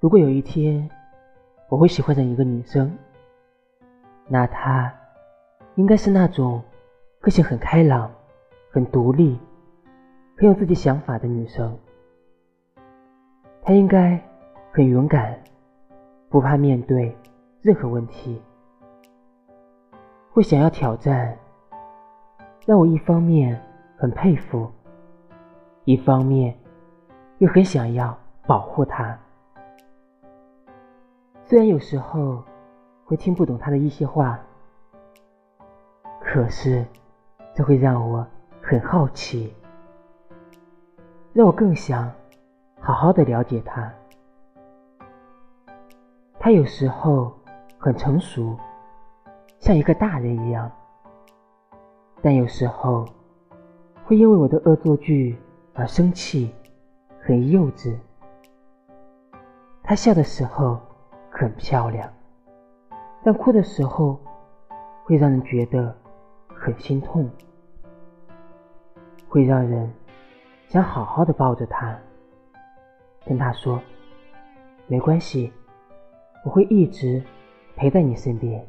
如果有一天我会喜欢上一个女生，那她应该是那种个性很开朗、很独立、很有自己想法的女生。她应该很勇敢，不怕面对任何问题，会想要挑战，让我一方面很佩服，一方面又很想要保护她。虽然有时候会听不懂他的一些话，可是这会让我很好奇，让我更想好好的了解他。他有时候很成熟，像一个大人一样，但有时候会因为我的恶作剧而生气，很幼稚。他笑的时候。很漂亮，但哭的时候会让人觉得很心痛，会让人想好好的抱着她，跟她说：“没关系，我会一直陪在你身边。”